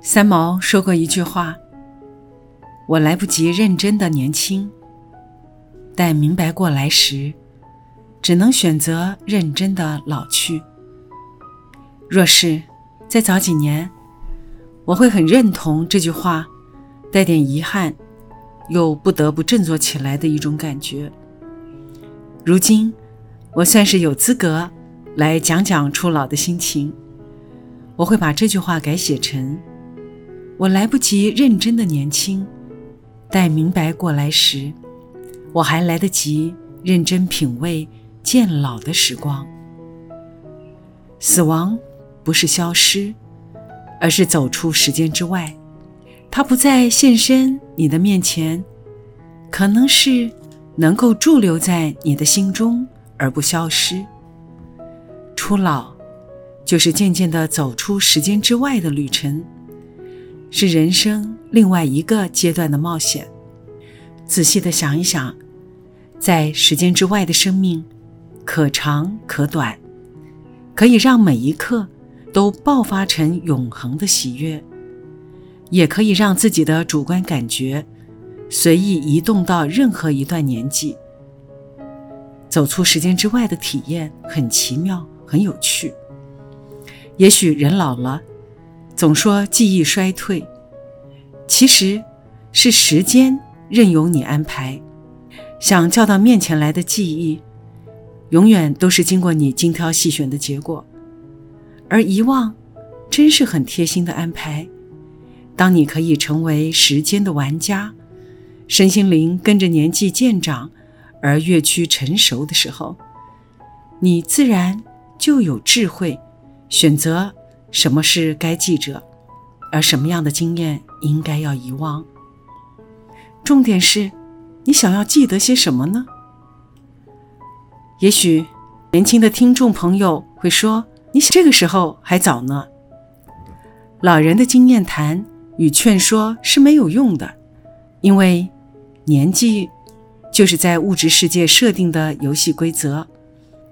三毛说过一句话：“我来不及认真的年轻，待明白过来时，只能选择认真的老去。若是再早几年，我会很认同这句话，带点遗憾，又不得不振作起来的一种感觉。如今，我算是有资格来讲讲初老的心情，我会把这句话改写成。”我来不及认真的年轻，待明白过来时，我还来得及认真品味渐老的时光。死亡不是消失，而是走出时间之外，它不再现身你的面前，可能是能够驻留在你的心中而不消失。初老，就是渐渐地走出时间之外的旅程。是人生另外一个阶段的冒险。仔细的想一想，在时间之外的生命，可长可短，可以让每一刻都爆发成永恒的喜悦，也可以让自己的主观感觉随意移动到任何一段年纪。走出时间之外的体验很奇妙，很有趣。也许人老了。总说记忆衰退，其实是时间任由你安排。想叫到面前来的记忆，永远都是经过你精挑细选的结果。而遗忘，真是很贴心的安排。当你可以成为时间的玩家，身心灵跟着年纪渐长而越趋成熟的时候，你自然就有智慧选择。什么是该记着，而什么样的经验应该要遗忘？重点是，你想要记得些什么呢？也许年轻的听众朋友会说：“你这个时候还早呢。”老人的经验谈与劝说是没有用的，因为年纪就是在物质世界设定的游戏规则，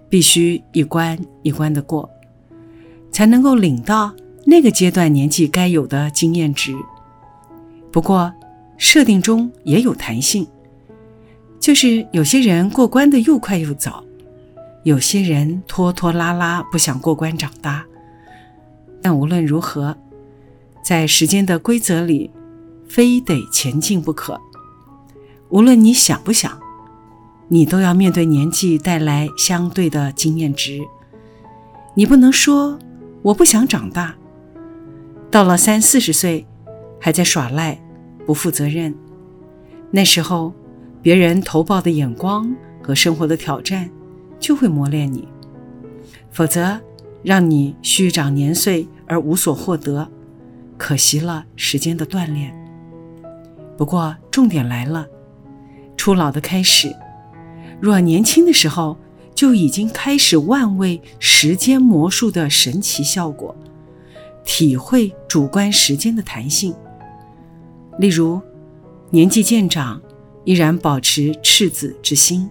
必须一关一关的过。才能够领到那个阶段年纪该有的经验值。不过，设定中也有弹性，就是有些人过关的又快又早，有些人拖拖拉拉不想过关长大。但无论如何，在时间的规则里，非得前进不可。无论你想不想，你都要面对年纪带来相对的经验值。你不能说。我不想长大，到了三四十岁，还在耍赖，不负责任。那时候，别人投报的眼光和生活的挑战，就会磨练你。否则，让你虚长年岁而无所获得，可惜了时间的锻炼。不过，重点来了，初老的开始。若年轻的时候，就已经开始万味时间魔术的神奇效果，体会主观时间的弹性。例如，年纪渐长依然保持赤子之心，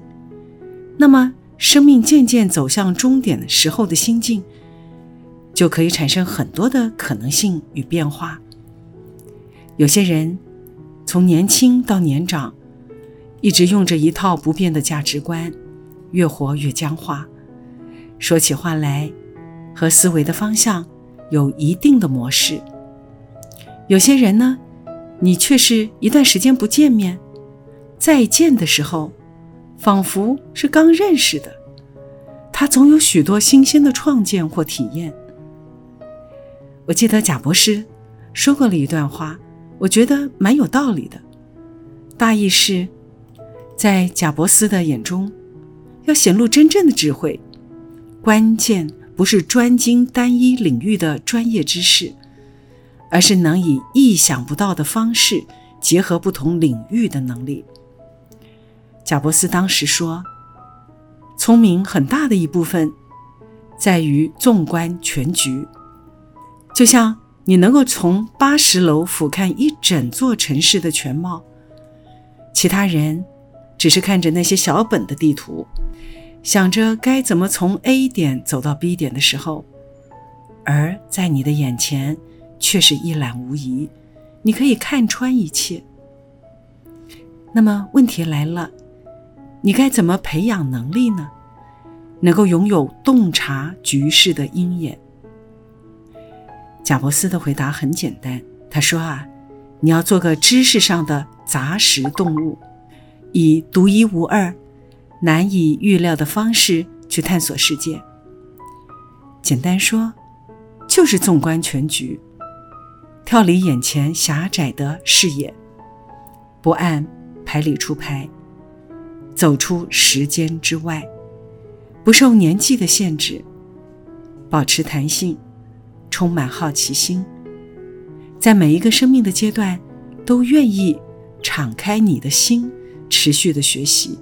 那么生命渐渐走向终点的时候的心境，就可以产生很多的可能性与变化。有些人从年轻到年长，一直用着一套不变的价值观。越活越僵化，说起话来，和思维的方向有一定的模式。有些人呢，你却是一段时间不见面，再见的时候，仿佛是刚认识的。他总有许多新鲜的创建或体验。我记得贾博士说过了一段话，我觉得蛮有道理的。大意是，在贾伯斯的眼中。要显露真正的智慧，关键不是专精单一领域的专业知识，而是能以意想不到的方式结合不同领域的能力。贾伯斯当时说：“聪明很大的一部分在于纵观全局，就像你能够从八十楼俯瞰一整座城市的全貌，其他人只是看着那些小本的地图，想着该怎么从 A 点走到 B 点的时候，而在你的眼前却是一览无遗，你可以看穿一切。那么问题来了。”你该怎么培养能力呢？能够拥有洞察局势的鹰眼。贾伯斯的回答很简单，他说：“啊，你要做个知识上的杂食动物，以独一无二、难以预料的方式去探索世界。简单说，就是纵观全局，跳离眼前狭窄的视野，不按牌理出牌。”走出时间之外，不受年纪的限制，保持弹性，充满好奇心，在每一个生命的阶段，都愿意敞开你的心，持续的学习。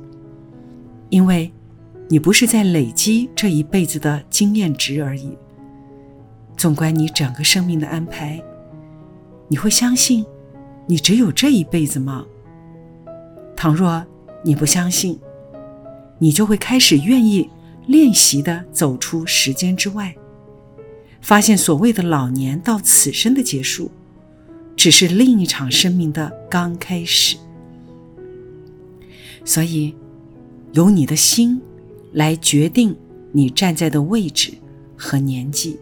因为，你不是在累积这一辈子的经验值而已。纵观你整个生命的安排，你会相信，你只有这一辈子吗？倘若。你不相信，你就会开始愿意练习的走出时间之外，发现所谓的老年到此生的结束，只是另一场生命的刚开始。所以，由你的心来决定你站在的位置和年纪，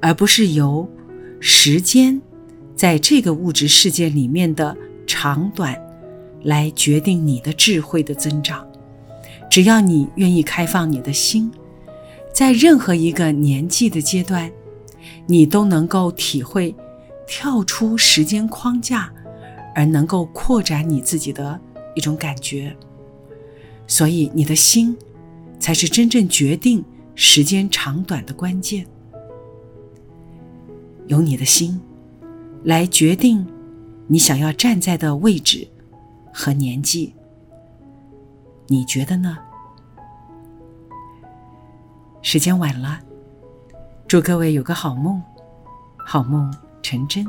而不是由时间在这个物质世界里面的长短。来决定你的智慧的增长。只要你愿意开放你的心，在任何一个年纪的阶段，你都能够体会跳出时间框架，而能够扩展你自己的一种感觉。所以，你的心才是真正决定时间长短的关键。由你的心来决定你想要站在的位置。和年纪，你觉得呢？时间晚了，祝各位有个好梦，好梦成真。